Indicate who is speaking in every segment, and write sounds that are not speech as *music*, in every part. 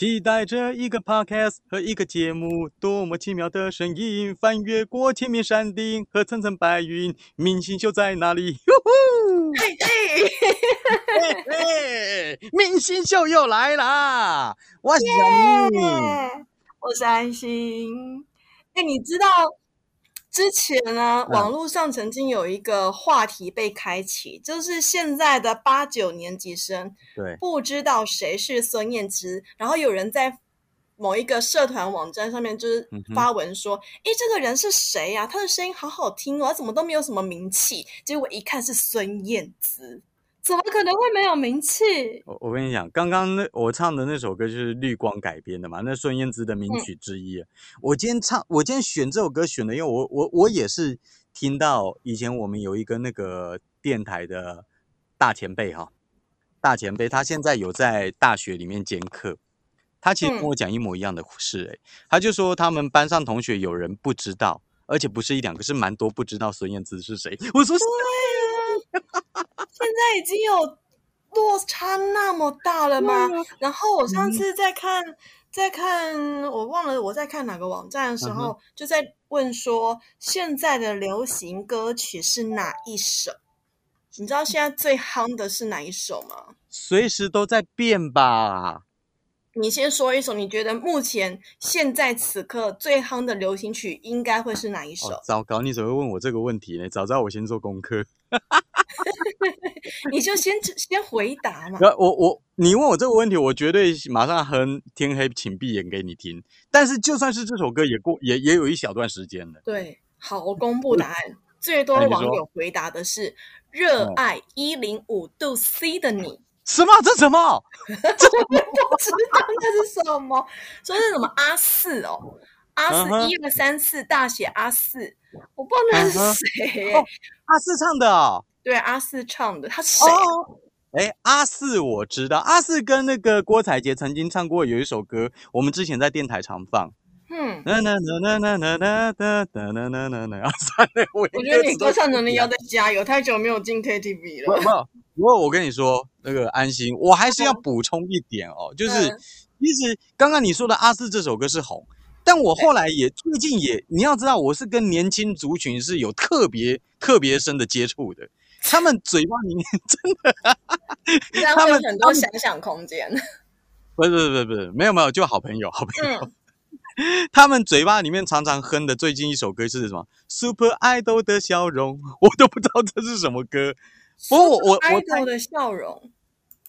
Speaker 1: 期待着一个 podcast 和一个节目，多么奇妙的声音，翻越过千面山顶和层层白云，明星秀在哪里？哟呼！
Speaker 2: 嘿嘿，
Speaker 1: 嘿嘿，明星秀又来啦！我是小明，
Speaker 2: 耶我是安心。哎，你知道之前呢，
Speaker 1: 嗯。
Speaker 2: 网络上曾经有一个话题被开启，就是现在的八九年级生
Speaker 1: 对，
Speaker 2: 不知道谁是孙燕姿，然后有人在某一个社团网站上面就是发文说：“诶，这个人是谁呀、他的声音好好听哦，他怎么都没有什么名气？”结果一看是孙燕姿，怎么可能会没有名气？
Speaker 1: 我我跟你讲，刚刚那我唱的那首歌就是绿光改编的嘛，那孙燕姿的名曲之一啊。我今天唱，我今天选这首歌选的，因为我我我也是听到以前我们有一个那个电台的大前辈哈，大前辈，他现在有在大学里面兼课，他其实跟
Speaker 2: 嗯
Speaker 1: 我讲一模一样的事、欸，他就说他们班上同学有人不知道，而且不是一两个，是蛮多不知道孙燕姿是谁。*laughs* 我说是 *laughs*
Speaker 2: 现在已经有落差那么大了吗？
Speaker 1: 啊
Speaker 2: 然后我上
Speaker 1: 嗯
Speaker 2: 次在看，在看，我忘了我在看哪个网站的时
Speaker 1: 嗯
Speaker 2: 候，就在问说现在的流行歌曲是哪一首？你知道现在最夯的是哪一首吗？
Speaker 1: 随时都在变吧。
Speaker 2: 你先说一首，你觉得目前现在此刻最夯的流行曲应该会是哪一首？
Speaker 1: 哦，糟糕！你怎么会问我这个问题呢？早知道我先做功课。*laughs*
Speaker 2: 你就先先回答嘛。
Speaker 1: 我我你问我这个问题，我绝对马上哼《天黑请闭眼》给你听。但是就算是这首歌，也过也也有一小段时间了。
Speaker 2: 对，好，我公布答案。最多
Speaker 1: 哎你说
Speaker 2: 网友回答的是“热
Speaker 1: 嗯
Speaker 2: 爱一零五度 C 的你
Speaker 1: 什么？这什么？”，*laughs*
Speaker 2: 不知道那是什么，说是什么阿四哦，阿四一二三四大写阿四，我不知道那是谁
Speaker 1: 阿四唱的哦。
Speaker 2: 对，阿四唱的，他是谁
Speaker 1: 哎，阿四我知道，阿四跟那个郭采洁曾经唱过有一首歌，我们之前在电台常放。
Speaker 2: 嗯，
Speaker 1: 那那那那那那那那那那那那那，啊，算了，我
Speaker 2: 我觉得你歌唱能力要。再加油，太久没有进 KTV 了。
Speaker 1: 不不，不过我跟你说，那个安心，我还是要补充一点哦，就是
Speaker 2: 嗯
Speaker 1: 其实刚刚你说的阿四这首歌是红，但我后来也最近也，你要知道，我是跟年轻族群是有特别特别深的接触的，他们嘴巴里面 *laughs*
Speaker 2: 真的
Speaker 1: 他
Speaker 2: 会有很多
Speaker 1: 们他们
Speaker 2: 想象空间。
Speaker 1: 不是不是不是不是没有没有，就好朋友好朋友，
Speaker 2: 嗯，*laughs*
Speaker 1: 他们嘴巴里面常常哼的最近一首歌是什么？Super Idol 的笑容，*laughs* 我都不知道这是什么歌。不过我我我
Speaker 2: idol 的笑容，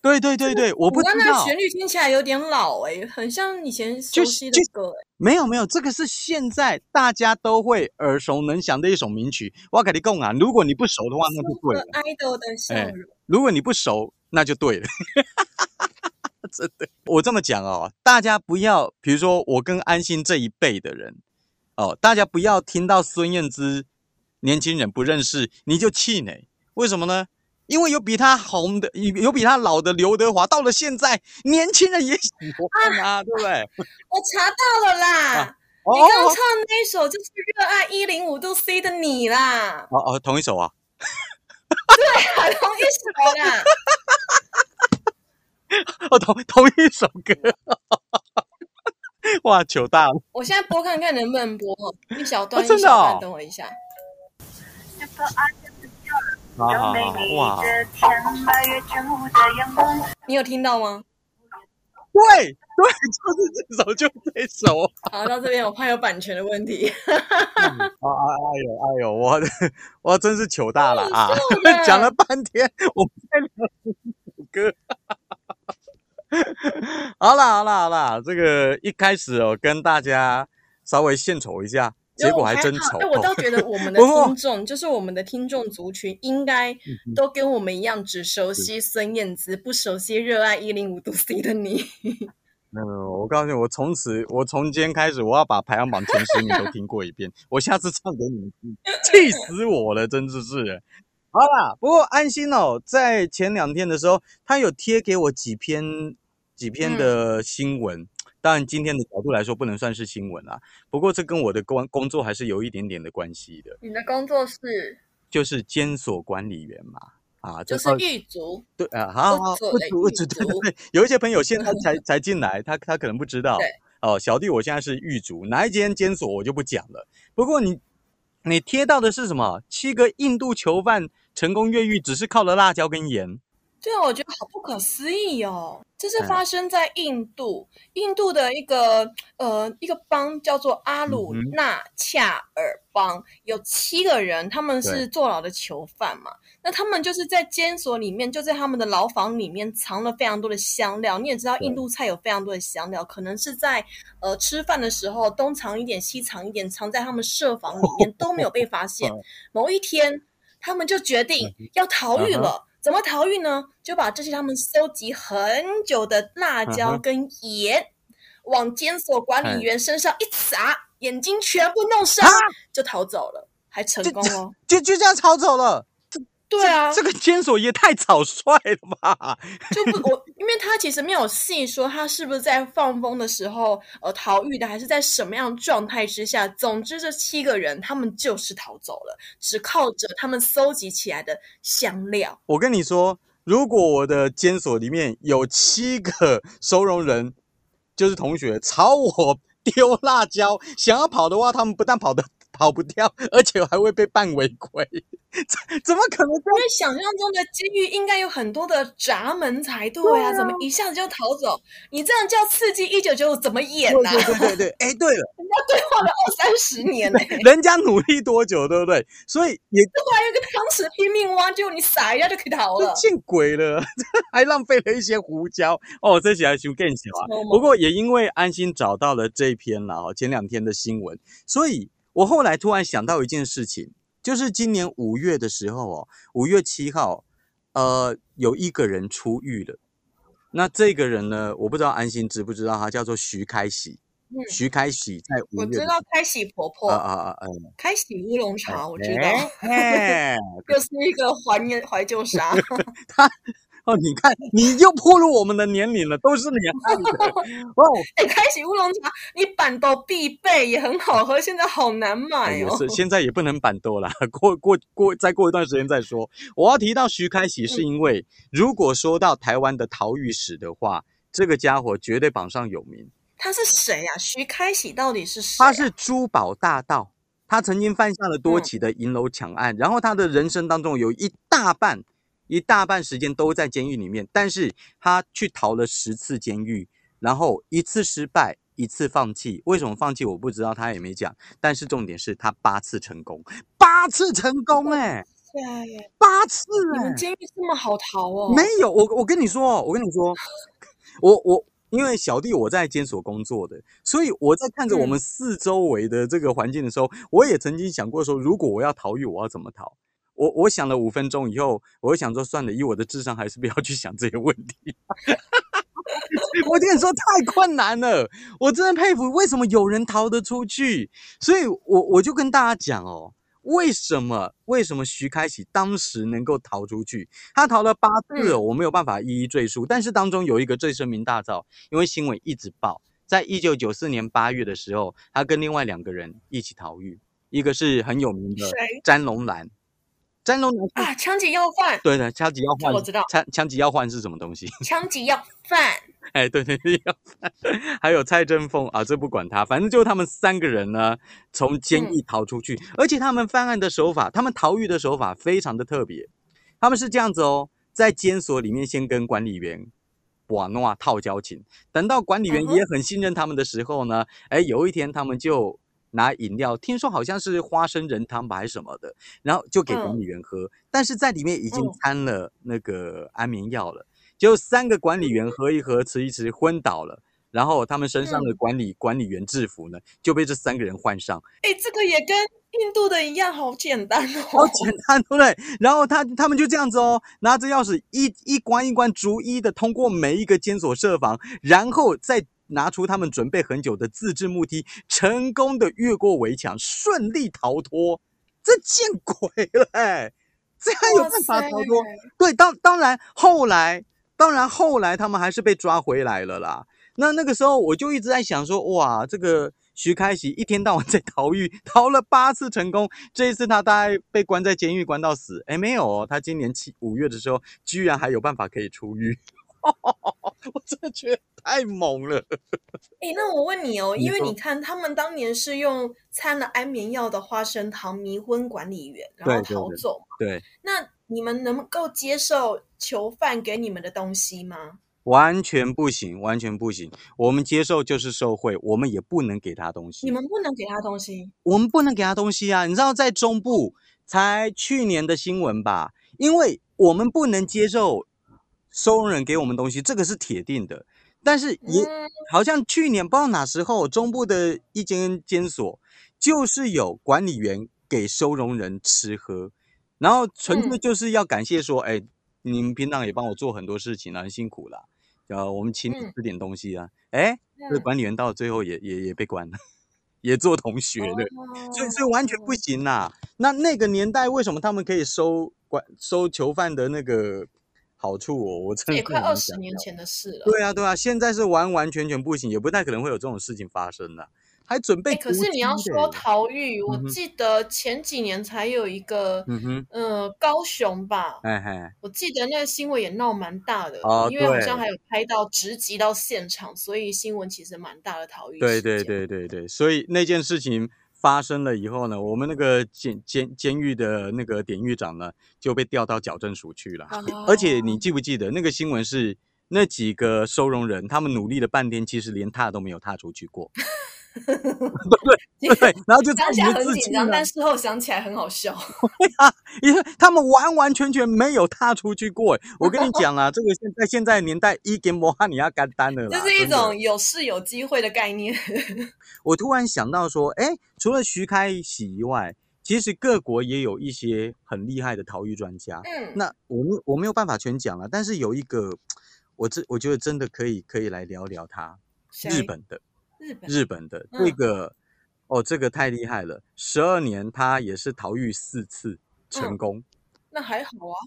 Speaker 1: 对对对对，我不知道
Speaker 2: 那旋。律听起来有点老哎、很像以前熟悉的歌哎、
Speaker 1: 没有没有，这个是现在大家都会耳熟能详的一首名曲。我跟你讲啊，如果你不熟的话，那就对了
Speaker 2: ；idol 的笑
Speaker 1: 哎
Speaker 2: 容，
Speaker 1: 如果你不熟，那就对了。*laughs* 真的，我这么讲哦，大家不要，比如说我跟安心这一辈的人哦，大家不要听到孙燕姿年轻人不认识你就气馁，为什么呢？因为有比他红的，有有比他老的刘德华，到了现在，年轻人也喜欢啊，对不对？
Speaker 2: 我查到了啦，你刚刚唱那一首就是《热爱一零五度 C 的你》啦，
Speaker 1: 哦哦，同一首啊。*laughs*
Speaker 2: 对啊，同一首啦。*laughs*
Speaker 1: 哦，同同一首歌，哇，*laughs* 糗大了！
Speaker 2: 我现在播看看能不能播一小段，
Speaker 1: 哦真的
Speaker 2: 一小段，
Speaker 1: 哦
Speaker 2: 等我一下。
Speaker 1: 好好好，哇，
Speaker 2: 你有听到吗？
Speaker 1: 对对，*laughs* 就是这首，就这首。
Speaker 2: 好，到这边我怕有版权的问题。
Speaker 1: 啊啊哎呦哎呦，我我真是糗大了啊！讲了半天，我们在聊这首歌。*laughs* 好啦好啦好啦，这个一开始哦，跟大家稍微献丑一下，结果还真丑。
Speaker 2: 哎，我倒觉得我们 *laughs* 的听众，就是我们的听众族群，应该
Speaker 1: 嗯
Speaker 2: 都跟我们一样，只熟悉孙燕姿，不熟悉热爱一零五 *laughs* 度 C 的你。
Speaker 1: 嗯，我告诉你，我从此，我从今天开始，我要把排行榜前十名都听过一遍。我下次唱给你们听，气死我了，真的是。好啦，不过安心哦，在前两天的时候，他有贴给我几篇几篇的新闻。当然，今天的角度来说，不能算是新闻啊。不过，这跟我的工工作还是有一点点的关系的，
Speaker 2: 你的工作是
Speaker 1: 就是监所管理员嘛。啊，
Speaker 2: 就是
Speaker 1: 哦
Speaker 2: 狱卒。
Speaker 1: 对啊，好好
Speaker 2: 狱
Speaker 1: 不足不足，对对对，有一些朋友现在才 *laughs* 才进来，他他可能不知道。哦，小弟我现在是狱卒，哪一间监所我就不讲了。不过你你贴到的是什么？七个印度囚犯成功越狱，只是靠了辣椒跟盐。
Speaker 2: 对啊，我觉得好不可思议哦！这是
Speaker 1: 嗯
Speaker 2: 发生在印度，印度的一个呃一个邦叫做阿鲁纳恰尔邦，有七个人，他们是坐牢的囚犯嘛。那他们就是在监所里面，就在他们的牢房里面藏了非常多的香料。你也知道，印度菜有非常多的香料，可能是在呃吃饭的时候东藏一点西藏一点，藏在他们设防里面 *laughs* 都没有被发现。
Speaker 1: 嗯
Speaker 2: 某一天，他们就决定要逃狱了。怎么逃狱呢？就把这些他们收集很久的辣
Speaker 1: 嗯
Speaker 2: 椒跟盐，往监所管理员身上一撒，眼睛全部弄伤，
Speaker 1: 啊
Speaker 2: 就逃走了，还成功哦。
Speaker 1: 就就这样逃走了。
Speaker 2: 对啊，
Speaker 1: 这个 *laughs* 监所也太草率了吧！
Speaker 2: 就不我，因为他其实没有细说他是不是在放风的时候呃逃狱的，还是在什么样状态之下。总之，这七个人他们就是逃走了，只靠着他们搜集起来的香料。
Speaker 1: 我跟你说，如果我的监所里面有七个 *laughs* 收容人，就是同学朝我丢辣椒，想要跑的话，他们不但跑得跑不掉，而且还会被办违规。*laughs* 怎怎么可能？
Speaker 2: 因为想象中的监狱应该有很多的闸门才对啊，
Speaker 1: 对啊
Speaker 2: 怎么一下子就逃走？你这样叫刺激一九九五怎么演
Speaker 1: 对
Speaker 2: 呢、啊？
Speaker 1: 对对对对，哎，对了，*laughs* 人家
Speaker 2: 对话了二三十年呢、欸，*laughs*
Speaker 1: 人家努力多久，对不对？所以也
Speaker 2: 突然有个汤匙拼命挖，结果你撒一下就可以逃了。
Speaker 1: 就见鬼了，还浪费了一些胡椒哦，这起来就更小啊。不过也因为安心找到了这一篇了哦，前两天的新闻，所以我后来突然想到一件事情，就是今年五月的时候哦，五月七号，呃，有一个人出狱了。那这个人呢，我不知道安心知不知道，他叫做徐开喜。
Speaker 2: 嗯
Speaker 1: 徐开喜在五
Speaker 2: 我知道开喜婆婆，
Speaker 1: 啊啊啊啊！
Speaker 2: 开喜乌龙茶，我知道，
Speaker 1: 哎
Speaker 2: 又是一个怀念怀旧杀。*laughs*
Speaker 1: 哦，你看，你又暴露我们的年龄了，都是你害的 *laughs* 哦。
Speaker 2: 哎、开喜乌龙茶，你板豆必备，也很好喝，现在好难
Speaker 1: 哎
Speaker 2: 买哦。
Speaker 1: 现在也不能板多了，过过过，再过一段时间再说。我要提到徐开喜，是因为如果说到台湾的陶玉史的话，这个家伙绝对榜上有名。
Speaker 2: 他是谁啊？徐开喜到底是谁、啊？
Speaker 1: 他是珠宝大盗，他曾经犯下了多起的银楼抢案，然后他的人生当中有一大半一大半时间都在监狱里面，但是他去逃了十次监狱，然后一次失败，一次放弃。为什么放弃我不知道，他也没讲。但是重点是他八次成功，八次成功哎、
Speaker 2: 对，
Speaker 1: 八次哎、
Speaker 2: 你们监狱这么好逃哦？
Speaker 1: 没有，我我跟你说哦，我跟你说，我 *laughs* 我因为小弟我在监所工作的，所以我在看着我们四周围的这个环境的时候，我也曾经想过说，如果我要逃狱，我要怎么逃？我我想了五分钟以后，我会想说，算了，以我的智商，还是不要去想这些问题。*laughs* 我跟你说，太困难了，我真的佩服为什么有人逃得出去。所以我我就跟大家讲哦，为什么为什么徐开启当时能够逃出去？他逃了八次、哦，我没有办法一一赘述，但是当中有一个最声名大噪，因为新闻一直报，在一九九四年八月的时候，他跟另外两个人一起逃狱，一个是很有名的詹龙兰，詹龙
Speaker 2: 啊？枪击要犯，
Speaker 1: 对的，枪击要犯，
Speaker 2: 我知道
Speaker 1: 枪枪击要犯是什么东西？*laughs*
Speaker 2: 枪击要犯。*laughs*
Speaker 1: 哎，对对对，要犯。*laughs* 还有蔡振凤啊，这不管他，反正就他们三个人呢，从监狱逃出去，而且他们犯案的手法，他们逃狱的手法非常的特别。他们是这样子哦，在监所里面先跟管理员瓦诺套交情，等到管理员也很信任他们的时候呢，哎，有一天他们就拿饮料，听说好像是花生仁汤吧还是什么的，然后就给管理员喝，但是在里面已经
Speaker 2: 嗯
Speaker 1: 掺了那个安眠药了。就三个管理员喝一喝，吃一吃，昏倒了。然后他们身上的
Speaker 2: 嗯
Speaker 1: 管理、管理员制服呢，就被这三个人换上，
Speaker 2: 哎，这个也跟印度的一样，好简单哦
Speaker 1: 好
Speaker 2: 哦。
Speaker 1: 简单，对不对？然后他他们就这样子哦，拿着钥匙一一关一关，逐一的通过每一个监所设防，然后再拿出他们准备很久的自制木梯，成功的越过围墙，顺利逃脱。这见鬼了、哎！这样有办法逃脱？对，当当然后来，当然后来他们还是被抓回来了啦。那那个时候我就一直在想说，哇，这个徐开喜一天到晚在逃狱，逃了八次成功，这一次他大概被关在监狱关到死。哎，没有哦，他今年七五月的时候，居然还有办法可以出狱。*laughs* 我真的觉得太猛了。
Speaker 2: 哎，那我问你哦，因为你看他们当年是用掺了安眠药的花生糖迷昏管理员，然后
Speaker 1: 对对对
Speaker 2: 逃走嘛。
Speaker 1: 对，
Speaker 2: 那你们能够接受囚犯给你们的东西吗？
Speaker 1: 完全不行，完全不行。我们接受就是受贿，我们也不能给他东西。
Speaker 2: 你们不能给他东西。
Speaker 1: 我们不能给他东西啊！你知道，在中部才去年的新闻吧？因为我们不能接受收容人给我们东西，这个是铁定的。但是也、
Speaker 2: 嗯
Speaker 1: 好像去年不知道哪时候，中部的一间监所就是有管理员给收容人吃喝，然后纯粹
Speaker 2: 嗯
Speaker 1: 就是要感谢说，哎、你们平常也帮我做很多事情了，很辛苦了，呃，我们请你
Speaker 2: 嗯
Speaker 1: 吃点东西啊。哎、这管理员到最后也也也被关了，*laughs* 也做同学了。所以所以完全不
Speaker 2: 哦
Speaker 1: 行啦。那那个年代为什么他们可以收管收囚犯的那个好处哦？我真的
Speaker 2: 也快二。十年前的事了。
Speaker 1: 对啊对啊，现在是完完全全不行，也不太可能会有这种事情发生的。还准备
Speaker 2: 哎，可是你要说
Speaker 1: 嘞
Speaker 2: 逃狱，我记得前几年才有一个，
Speaker 1: 嗯哼，
Speaker 2: 呃，高雄吧，
Speaker 1: 哎嘿，
Speaker 2: 我记得那个新闻也闹蛮大的，
Speaker 1: 哦
Speaker 2: 因为好像还有拍到直击到现场，所以新闻其实蛮大的逃狱
Speaker 1: 对对。对对对，所以那件事情发生了以后呢，我们那个监监监狱的那个典狱长呢就被调到矫正署去了。而且你
Speaker 2: 哦
Speaker 1: 记不记得那个新闻是那几个收容人，他们努力了半天，其实连踏都没有踏出去过，对对，*laughs* 然后就
Speaker 2: 当下很紧张，但事后想起来很好笑。*laughs*
Speaker 1: 因为他们完完全全没有踏出去过。我跟你 *laughs* 讲啊，这个现在现在年代，一点摩哈尼亚干单了啦。
Speaker 2: 这是一种有事有机会的概念。
Speaker 1: 我突然想到说，哎，除了徐开喜以外，其实各国也有一些很厉害的逃狱专家。
Speaker 2: 嗯，
Speaker 1: 那我们我没有办法全讲了，但是有一个，我这我觉得真的可以可以来聊聊他，日本的
Speaker 2: 日本
Speaker 1: 日本的
Speaker 2: 嗯
Speaker 1: 这个，哦，这个太厉害了，十二年他也是逃狱四次成
Speaker 2: 嗯
Speaker 1: 功。
Speaker 2: 那还好啊，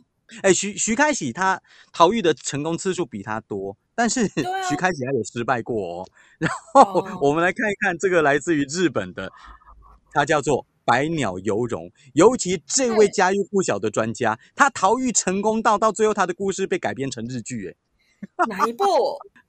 Speaker 1: 哎、徐徐开喜他逃狱的成功次数比他多，但是
Speaker 2: 啊
Speaker 1: 徐开喜他有失败过哦。然后
Speaker 2: 哦
Speaker 1: 我们来看一看这个来自于日本的，他叫做百鸟游荣。尤其这位
Speaker 2: 嗯
Speaker 1: 家喻户晓的专家，他逃狱成功到到最后他的故事被改编成日剧，哎，*laughs*
Speaker 2: 哪一部？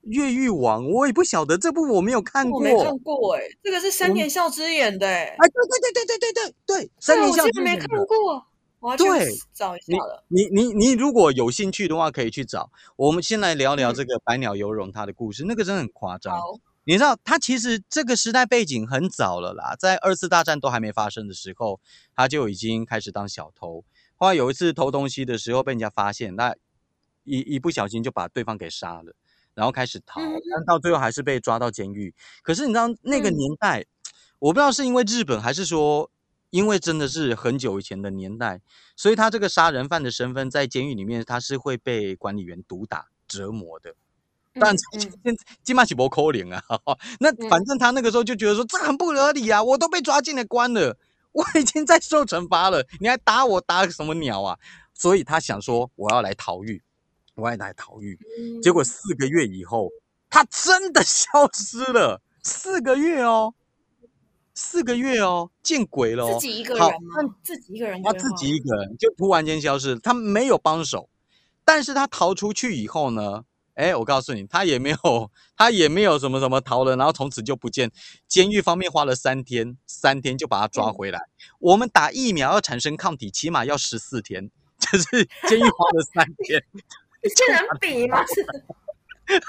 Speaker 1: 越狱王我也不晓得这部我没有看过。
Speaker 2: 我没看过哎，这个是山
Speaker 1: 我
Speaker 2: 田孝之演的哎，
Speaker 1: 哎，对对对对对对对对，三
Speaker 2: 对，
Speaker 1: 年
Speaker 2: 我竟然没
Speaker 1: 校之演的
Speaker 2: 看过，我要去
Speaker 1: 对
Speaker 2: 找一下了。
Speaker 1: 你你你如果有兴趣的话，可以去找。我们先来聊聊
Speaker 2: 嗯
Speaker 1: 这个百鸟游龙他的故事，那个真的很夸张。你知道，他其实这个时代背景很早了啦，在二次大战都还没发生的时候，他就已经开始当小偷。后来有一次偷东西的时候被人家发现，那一一不小心就把对方给杀了，然后开始逃，
Speaker 2: 嗯
Speaker 1: 但到最后还是被抓到监狱。可是你知道那个
Speaker 2: 嗯
Speaker 1: 年代，我不知道是因为日本还是说。因为真的是很久以前的年代，所以他这个杀人犯的身份在监狱里面，他是会被管理员毒打折磨的。但金马起博扣零啊，那
Speaker 2: 嗯
Speaker 1: 反正他那个时候就觉得说这很不合理啊，我都被抓进来关了，我已经在受惩罚了，你还打我打什么鸟啊？所以他想说我要来逃狱，我要来逃狱。
Speaker 2: 嗯
Speaker 1: 结果四个月以后，他真的 *laughs* 消失了，四个月哦，四个月哦，见鬼了、哦！
Speaker 2: 自己一个人吗？自己一个人
Speaker 1: 他自己一个人就突然间消失，他没有帮手，但是他逃出去以后呢，哎，我告诉你，他也没有，他也没有什么什么逃了，然后从此就不见。监狱方面花了三天，三天就把他抓
Speaker 2: 嗯
Speaker 1: 回来。我们打疫苗要产生抗体，起码要十四天，*laughs* 就是监狱花了三天。
Speaker 2: 这能比吗？是，*laughs*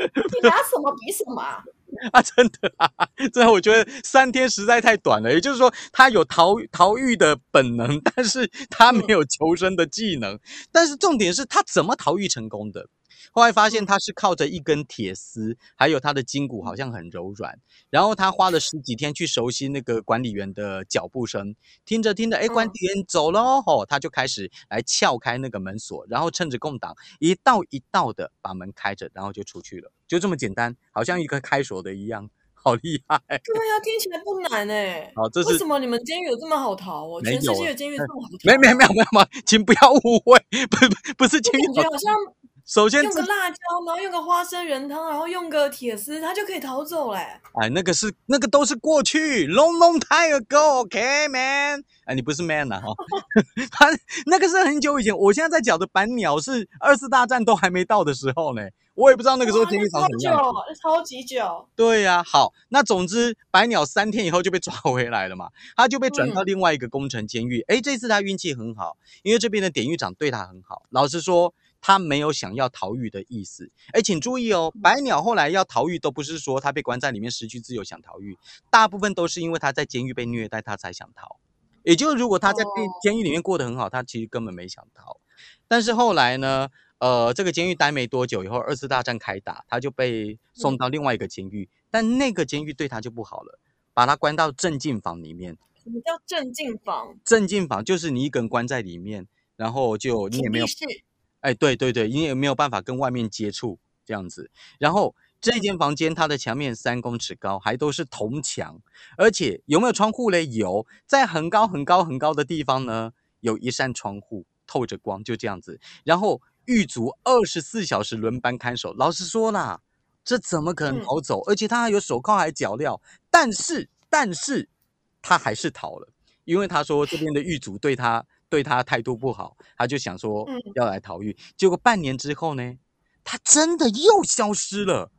Speaker 2: *laughs* 你拿什么比什么啊？*laughs*
Speaker 1: 啊，真的啊，真的，我觉得三天实在太短了。也就是说，他有逃逃狱的本能，但是他没有求生的技能。但是重点是他怎么逃狱成功的？后来发现他是靠着一根铁丝，还有他的筋骨好像很柔软，然后他花了十几天去熟悉那个管理员的脚步声，听着听着，哎，管理员走了哦，吼他就开始来撬开那个门锁，然后趁着空档一道一道的把门开着，然后就出去了，就这么简单，好像一个开锁的一样，好厉害。
Speaker 2: 对呀，听起来不难哎。*laughs*
Speaker 1: 好，这是
Speaker 2: 为什么你们监狱有这么好逃哦？全世界的监狱这么好逃？
Speaker 1: 没没没有没有没有，请不要误会，*laughs* 不不不是监狱
Speaker 2: 感觉好像
Speaker 1: 首先
Speaker 2: 用个辣椒，然后用个花生仁汤，然后用个铁丝，他就可以逃走嘞。
Speaker 1: 哎，那个是那个都是过去，long long time ago，OK man。哎，你不是 man 啊？哈，*laughs* 他那个是很久以前。我现在在讲的白鸟是二次大战都还没到的时候呢。我也不知道那个时候监狱长什么样
Speaker 2: 子。超级久。
Speaker 1: 对呀，好，那总之白鸟三天以后就被抓回来了嘛，他就被转到另外一个工程监狱。哎，这次他运气很好，因为这边的典狱长对他很好。老实说。他没有想要逃狱的意思，哎，请注意哦，白鸟后来要逃狱，都不是说他被关在里面失去自由想逃狱，大部分都是因为他在监狱被虐待，他才想逃。也就是如果他在监狱里面过得很好，他其实根本没想逃。但是后来呢，呃，这个监狱待没多久以后，二次大战开打，他就被送到另外一个监狱，但那个监狱对他就不好了，把他关到镇静房里面。
Speaker 2: 什么叫镇静房？
Speaker 1: 镇静房就是你一个人关在里面，然后就你也没有。哎，对对对，你也没有办法跟外面接触这样子。然后这间房间它的墙面三公尺高，还都是铜墙，而且有没有窗户嘞？有，在很高很高很高的地方呢，有一扇窗户透着光，就这样子。然后狱卒二十四小时轮班看守。老实说啦，这怎么可能逃走？而且他还有手铐还脚镣，但是但是他还是逃了，因为他说这边的狱卒对他。对他态度不好，他就想说要来逃狱。结果半年之后呢，他真的又消失了。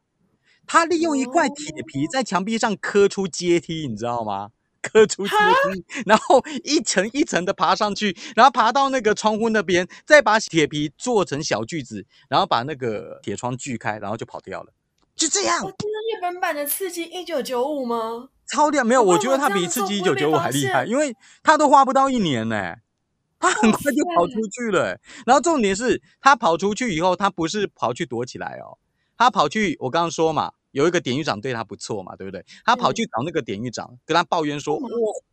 Speaker 1: 他利用一块铁皮在墙壁上刻出阶梯，你知道吗？刻出阶梯，然后一层一层的爬上去，然后爬到那个窗户那边，再把铁皮做成小锯子，然后把那个铁窗锯开，然后就跑掉了。就这样。这
Speaker 2: 是日本版的《刺激一九九五》吗？
Speaker 1: 超厉害！没有，我觉得他比《刺激一九九五》还厉害，因为他都花不到一年呢。他 *laughs* 很快就跑出去了，然后重点是他跑出去以后，他不是跑去躲起来哦，他跑去我刚刚说嘛，有一个典狱长对他不错嘛，对不对？他跑去找那个典狱长，跟他抱怨说：“我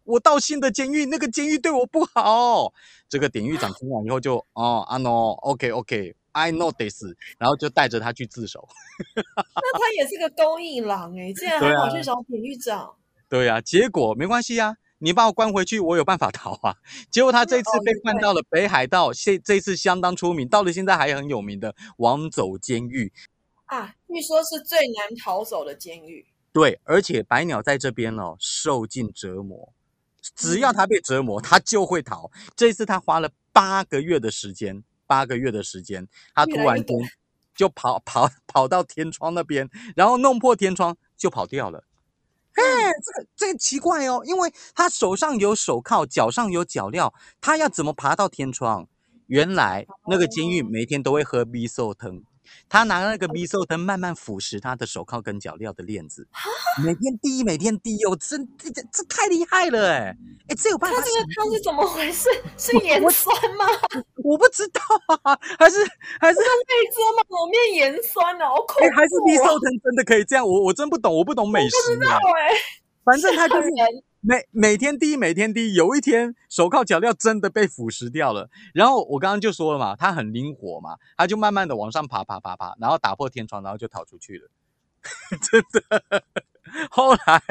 Speaker 1: 我到新的监狱，那个监狱对我不好。”这个典狱长听完以后就：“哦，阿诺，OK OK，I know this。”然后就带着他去自首。*laughs*
Speaker 2: 那他也是个公益狼哎，竟然还跑去找典狱长。
Speaker 1: 对呀，结果没关系呀。你把我关回去，我有办法逃啊！结果他这次被关到了北海道，现这次相当出名，到了现在还很有名的王走监狱
Speaker 2: 啊，据说是最难逃走的监狱。
Speaker 1: 对，而且白鸟在这边哦，受尽折磨，只要他被折磨，他就会逃。这次他花了八个月的时间，八个月的时间，他突然间就跑跑跑到天窗那边，然后弄破天窗就跑掉了。哎，这个这个奇怪哦，因为他手上有手铐，脚上有脚镣，他要怎么爬到天窗？原来那个监狱每天都会喝 B 寿汤。他拿那个 B 兽灯慢慢腐蚀他的手铐跟脚镣的链子，每天滴，每天滴哦，真这这这太厉害了哎哎，这有办法？
Speaker 2: 他这个汤是怎么回事？*laughs* 是盐酸吗？
Speaker 1: 我不知道啊，还是还是
Speaker 2: 内遮吗？抹面盐酸啊，好恐怖！
Speaker 1: 还是 B 兽灯真的可以这样？我我真不懂，我不懂美食。
Speaker 2: 不知道哎，
Speaker 1: 反正他就是。每每天滴，每天滴，有一天手铐脚镣真的被腐蚀掉了。然后我刚刚就说了嘛，他很灵活嘛，他就慢慢的往上爬，爬，爬，爬，然后打破天窗，然后就逃出去了。*laughs* 真的。后来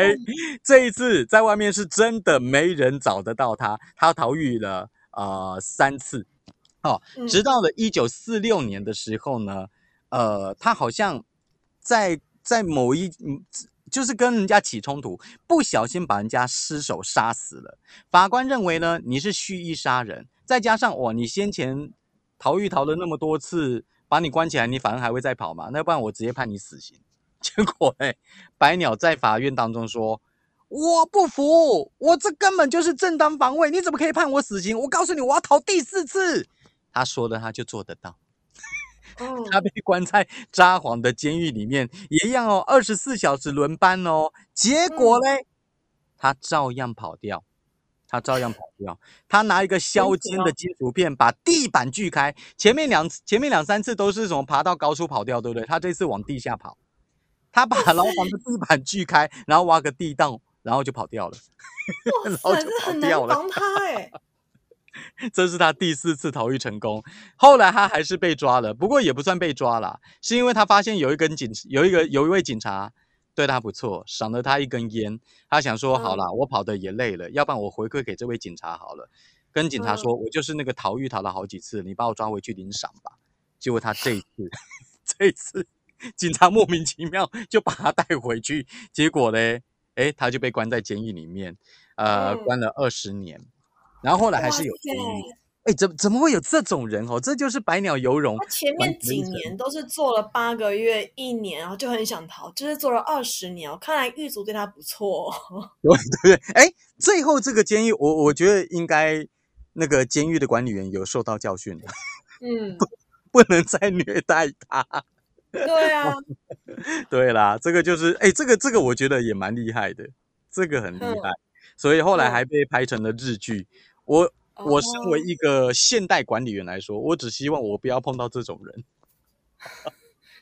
Speaker 1: 这一次在外面是真的没人找得到他，他逃狱了呃三次。哦，直到了一九四六年的时候呢，呃，他好像在在某一嗯。就是跟人家起冲突，不小心把人家失手杀死了。法官认为呢，你是蓄意杀人，再加上哇，你先前逃狱逃了那么多次，把你关起来，你反而还会再跑嘛？那不然我直接判你死刑。*laughs* 结果哎，白鸟在法院当中说：“我不服，我这根本就是正当防卫，你怎么可以判我死刑？我告诉你，我要逃第四次。”他说的，他就做得到。他被关在札幌的监狱里面，也一样哦，二十四小时轮班哦。结果嘞，他照样跑掉，他照样跑掉。他拿一个削尖的金属片把地板锯开。前面两前面两三次都是什么爬到高处跑掉，对不对？他这次往地下跑，他把牢房的地板锯开，然后挖个地洞，然后就跑掉了。*laughs*
Speaker 2: 哇塞，这很难防他哎。
Speaker 1: 这是他第四次逃狱成功，后来他还是被抓了，不过也不算被抓了，是因为他发现有一根警，有一个有一位警察对他不错，赏了他一根烟，他想说好了，我跑的也累了，要不然我回馈给这位警察好了，跟警察说，我就是那个逃狱逃了好几次，你把我抓回去领赏吧，结果他这一次，*laughs* 这一次警察莫名其妙就把他带回去，结果嘞，哎，他就被关在监狱里面，呃，
Speaker 2: 嗯。
Speaker 1: 关了二十年，然后后来还是有哎，怎怎么会有这种人哦？这就是百鸟游龙
Speaker 2: 他。前面几年都是做了八个月、一年，然后就很想逃，就是做了二十年哦。看来狱卒对他不错、哦。*laughs*
Speaker 1: 对对对，哎，最后这个监狱，我我觉得应该那个监狱的管理员有受到教训的，*laughs*
Speaker 2: 嗯，
Speaker 1: 不能再虐待他。
Speaker 2: 对啊，
Speaker 1: 对啦，这个就是，哎，这个这个我觉得也蛮厉害的，这个很厉
Speaker 2: 嗯
Speaker 1: 害，所以后来
Speaker 2: 嗯
Speaker 1: 还被拍成了日剧。我我身为
Speaker 2: 哦
Speaker 1: 一个现代管理员来说，我只希望我不要碰到这种人。*laughs*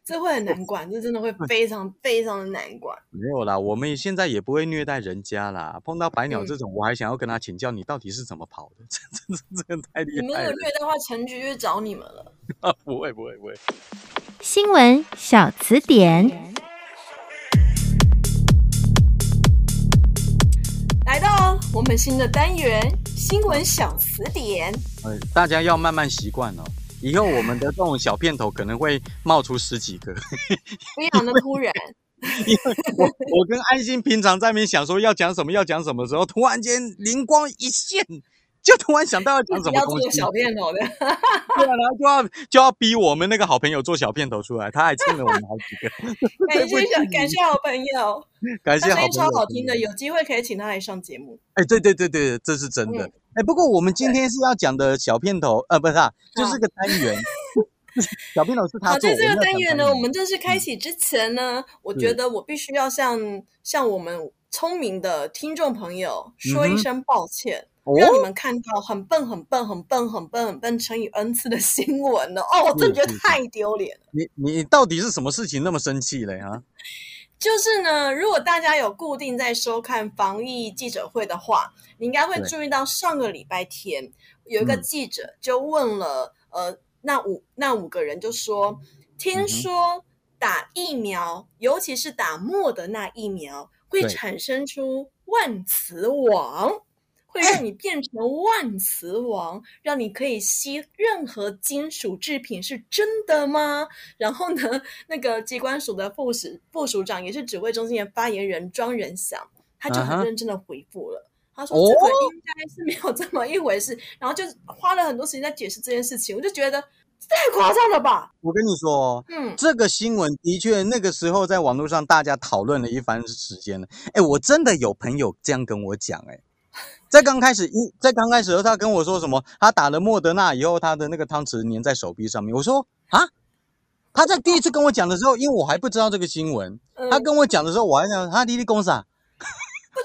Speaker 2: 这会很难管，这真的会 *laughs* 非常非常的难管。
Speaker 1: 没有啦，我们现在也不会虐待人家啦。碰到白鸟
Speaker 2: 嗯
Speaker 1: 这种，我还想要跟他请教，你到底是怎么跑的？*laughs* 这这这这个太厉
Speaker 2: 你们！有虐待的话，陈局就去找你们了。
Speaker 1: 不会不会不会。
Speaker 3: 新闻小词典，
Speaker 2: 来到我们新的单元——新闻小词典。
Speaker 1: 呃，大家要慢慢习惯哦。以后我们的这种小片头可能会冒出十几个，*laughs*
Speaker 2: 非常的突然，*laughs* 因为
Speaker 1: 我我跟安心平常在那边想说要讲什么要讲什么的时候，突然间灵光一现，就突然想到要讲什么
Speaker 2: 要做
Speaker 1: 东西，
Speaker 2: 小片头的。*laughs*
Speaker 1: 对啊，然后就要就要逼我们那个好朋友做小片头出来，他还欠了我们好几个，*laughs*
Speaker 2: 感谢小感谢好朋友，
Speaker 1: 感谢好朋友。*laughs*
Speaker 2: 超好听的，有机会可以请他来上节目。
Speaker 1: 哎，对对对对，这是真的。
Speaker 2: 嗯
Speaker 1: 哎、不过我们今天是要讲的小片头，呃，不是啊，就是个单元。小片头是他
Speaker 2: 好，
Speaker 1: 做，
Speaker 2: 在这个单元呢，我们正式开启之前呢，我觉得我必须要向向我们聪明的听众朋友说一声抱歉，
Speaker 1: 哦
Speaker 2: 让你们看到很笨、很笨、很笨、很笨、很笨乘以 n 次的新闻了。哦，我真的觉得太丢脸了。
Speaker 1: 你你到底是什么事情那么生气嘞？哈，
Speaker 2: 就是呢，如果大家有固定在收看防疫记者会的话，你应该会注意到上个礼拜天有一个
Speaker 1: 嗯
Speaker 2: 记者就问了，呃，那五那五个人就说，
Speaker 1: 嗯
Speaker 2: 听说打疫苗，尤其是打莫德纳疫苗，会产生出万磁王。会让你变成万磁王，让你可以吸任何金属制品，是真的吗？然后呢，那个机关署的副署副署长也是指挥中心的发言人庄仁祥，他就很认真的回复了。他说：“
Speaker 1: 哦
Speaker 2: 这个应该是没有这么一回事。然后就花了很多时间在解释这件事情，我就觉得太夸张了吧？
Speaker 1: 我跟你说哦，
Speaker 2: 嗯，
Speaker 1: 这个新闻的确那个时候在网络上大家讨论了一番时间了。哎，我真的有朋友这样跟我讲，哎，在刚开始一在刚开始的时候，他跟我说什么，他打了莫德纳以后，他的那个汤匙粘在手臂上面。我说啊，他在第一次跟我讲的时候，因为我还不知道这个新闻，
Speaker 2: 嗯
Speaker 1: 他跟我讲的时候，我还想他滴滴公啥？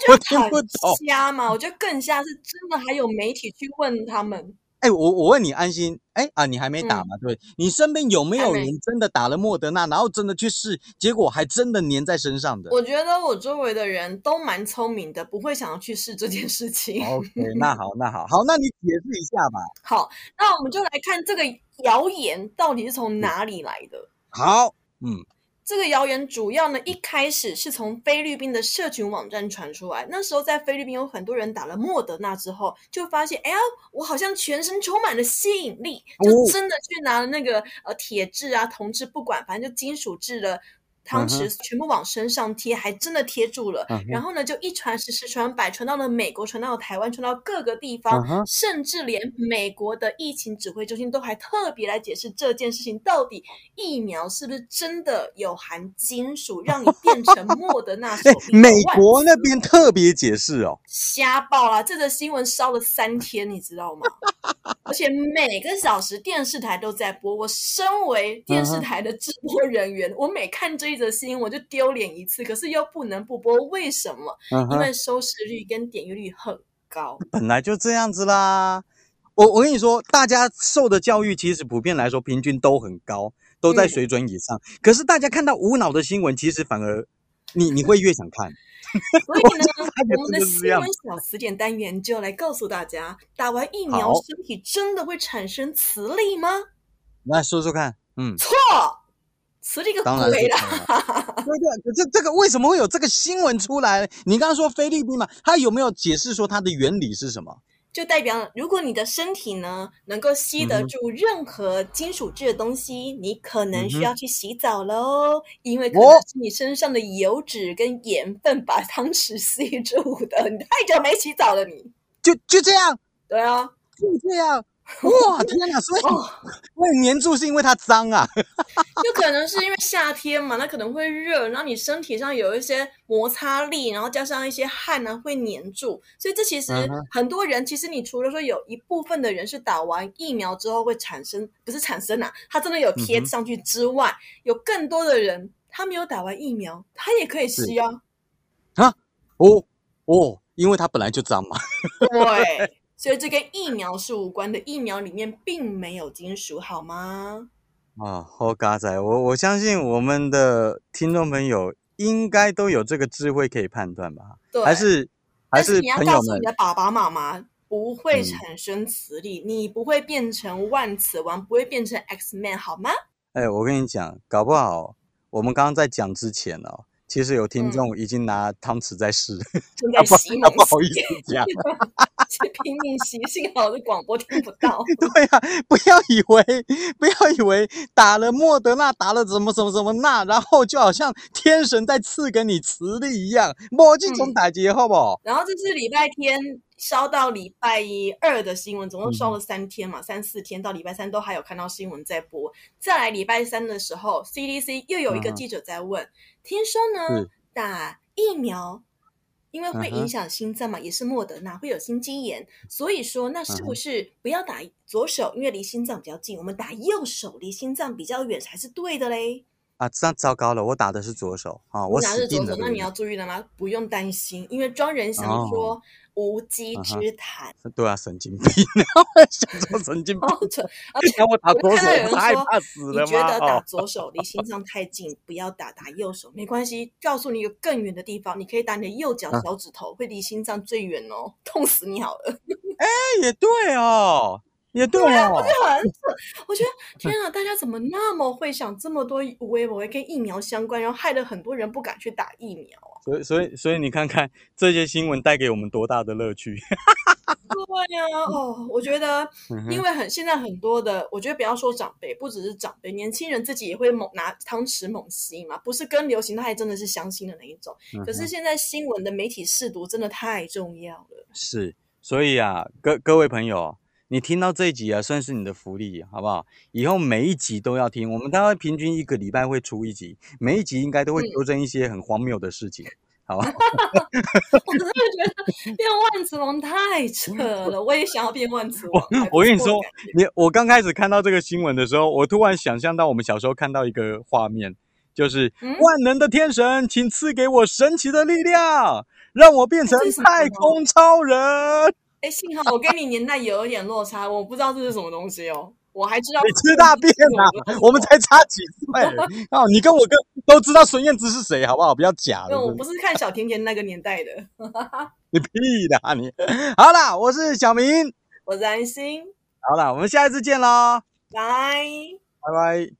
Speaker 1: 我 *laughs* 听
Speaker 2: 得很
Speaker 1: 不懂
Speaker 2: 瞎嘛？我觉得更瞎是真的，还有媒体去问他们。
Speaker 1: 哎，我我问你，安心，哎啊，你还没打
Speaker 2: 嗯
Speaker 1: 嘛？对，你身边有没有人真的打了莫德纳，然后真的去试，结果还真的粘在身上的
Speaker 2: 我觉得我周围的人都蛮聪明的，不会想要去试这件事情。
Speaker 1: ？OK，那好，*laughs* 那好，好，那你解释一下吧。
Speaker 2: 好，那我们就来看这个谣言到底是从哪里来的。
Speaker 1: 好，嗯，
Speaker 2: 这个谣言主要呢，一开始是从菲律宾的社群网站传出来。那时候在菲律宾有很多人打了莫德纳之后，就发现，哎呀，我好像全身充满了吸引力，就
Speaker 1: 哦
Speaker 2: 真的去拿了那个呃铁质啊、铜质，不管，反正就金属制的。汤
Speaker 1: 嗯
Speaker 2: 匙全部往身上贴，还真的贴住了。然后呢，就一传十，十传百，传到了美国，传到了台湾，传到各个地方，甚至连美国的疫情指挥中心都还特别来解释这件事情，到底疫苗是不是真的有含金属，让你变成 *laughs* 莫德纳手
Speaker 1: 哎
Speaker 2: 臂，的
Speaker 1: 美国那边特别解释哦，
Speaker 2: 瞎报啦！这个新闻烧了三天，你知道吗？而且每个小时电视台都在播。我身为电视台的直播人员，我每看这一则新闻我就丢脸一次，可是又不能不播，为什么？因为收视率跟点击率很高。
Speaker 1: 本来就这样子啦。我我跟你说，大家受的教育其实普遍来说平均都很高，都在
Speaker 2: 嗯
Speaker 1: 水准以上。可是大家看到无脑的新闻，其实反而你你会越想看。*laughs*
Speaker 2: 所以呢，我们的新闻小词典单元就要来告诉大家：打完疫苗，身体真的会产生磁力吗？
Speaker 1: 来说说看，嗯，
Speaker 2: 错，磁力个
Speaker 1: 当然是
Speaker 2: 鬼
Speaker 1: 错
Speaker 2: 啦！
Speaker 1: 对对，可这这个为什么会有这个新闻出来？你刚刚说菲律宾嘛，它有没有解释说它的原理是什么？
Speaker 2: 就代表如果你的身体呢能够吸得住任何金属质的东西，你可能需要去洗澡喽，因为可
Speaker 1: 哦。
Speaker 2: 能是你身上的油脂跟盐分把汤匙 *laughs* 吸住的。你太久没洗澡了你，
Speaker 1: 就就这样，
Speaker 2: 对啊，
Speaker 1: 就这样。*laughs* 哇，天哪！所以
Speaker 2: 哦，*laughs*
Speaker 1: 会黏住是因为它脏啊。*laughs*
Speaker 2: 就可能是因为夏天嘛，那可能会热，然后你身体上有一些摩擦力，然后加上一些汗呢、会黏住，所以这其实很多人，其实你除了说有一部分的人是打完疫苗之后会产生，不是产生啊，它真的有贴上去之外，有更多的人他没有打完疫苗，他也可以吸啊，
Speaker 1: 哦哦，因为它本来就脏嘛。
Speaker 2: 对。所以这跟疫苗是无关的，疫苗里面并没有金属，好吗？
Speaker 1: 啊，好嘎仔，我我相信我们的听众朋友应该都有这个智慧可以判断吧？
Speaker 2: 对，
Speaker 1: 还是还
Speaker 2: 是你要告诉你的爸爸妈妈，不会
Speaker 1: 嗯
Speaker 2: 产生磁力，你不会变成万磁王，不会变成 X Man，好吗？
Speaker 1: 哎，我跟你讲，搞不好我们刚刚在讲之前哦，其实有听
Speaker 2: 嗯
Speaker 1: 众已经拿汤匙在试，
Speaker 2: 正 *laughs* 在洗猛
Speaker 1: 不好意思讲。*laughs*
Speaker 2: 是拼命吸，幸好我的广播听不到。*laughs*
Speaker 1: 对呀、不要以为不要以为打了莫德纳，打了什么什么什么那，然后就好像天神在赐给你磁力一样，莫这种
Speaker 2: 嗯
Speaker 1: 打劫好不好？
Speaker 2: 然后这是礼拜天烧到礼拜一二的新闻，总共
Speaker 1: 嗯
Speaker 2: 烧了三天嘛，三四天到礼拜三都还有看到新闻在播。再来礼拜三的时候，CDC 又有一个记者在问，听说呢打疫苗。因为会影响心脏嘛，也是莫德纳会有心肌炎，所以说那是
Speaker 1: 嗯
Speaker 2: 不是不要打左手，因为离心脏比较近，我们打右手离心脏比较远才是对的嘞。
Speaker 1: 啊，这样糟糕了，我打的是左手啊，我
Speaker 2: 你拿
Speaker 1: 死定了。
Speaker 2: 是左手，那你要注意了吗？不用担心，因为庄人想说无稽
Speaker 1: 嗯
Speaker 2: 之谈。
Speaker 1: 对对啊，神经病，*laughs* 想说神经病，
Speaker 2: 而且
Speaker 1: 我打左手，太怕死了
Speaker 2: 你觉得？打
Speaker 1: 哦，
Speaker 2: 左手离心脏太近，不要打，打右手没关系。告诉你一个更远的地方，你可以打你的右脚
Speaker 1: 嗯
Speaker 2: 小指头，会离心脏最远哦，痛死你好了。
Speaker 1: 哎，也对哦，也对哦，
Speaker 2: 很，*laughs* 我觉得 *laughs* 天啊，大家怎么那么会想这么多微博跟疫苗相关，然后害得很多人不敢去打疫苗啊？
Speaker 1: 所以所以所以你看看这些新闻带给我们多大的乐趣。*laughs*
Speaker 2: 对呀、哦，我觉得因为很现在很多的，我觉得不要说长辈，不只是长辈，年轻人自己也会猛拿汤匙猛吸嘛，不是跟流行，他还真的是相信的那一种。可是现在新闻的媒体试读真的太重要了。
Speaker 1: 是，所以啊，各各位朋友，你听到这一集啊，算是你的福利，好不好？以后每一集都要听，我们大概平均一个礼拜会出一集，每一集应该都会
Speaker 2: 嗯
Speaker 1: 纠正一些很荒谬的事情，好吧？*laughs*
Speaker 2: 我真的觉得变万磁王太扯了，我也想要变万磁王。还不
Speaker 1: 我跟你说你我刚开始看到这个新闻的时候，我突然想象到我们小时候看到一个画面，就是
Speaker 2: 嗯
Speaker 1: 万能的天神，请赐给我神奇的力量，让我变成太空超人。
Speaker 2: 哎，幸好我跟你年代有一点落差，我不知道这是什么东西哦。我还知道
Speaker 1: 你吃大便啊！我们才差几岁 *laughs* 哦！你跟我跟都知道孙燕姿是谁，好不好？不要假
Speaker 2: 因为我，不是看小甜甜那个年代的。*laughs*
Speaker 1: 你屁的啊你！好啦，我是小明，
Speaker 2: 我是安心，
Speaker 1: 好啦，我们下一次见喽，
Speaker 2: 拜。
Speaker 1: 拜拜。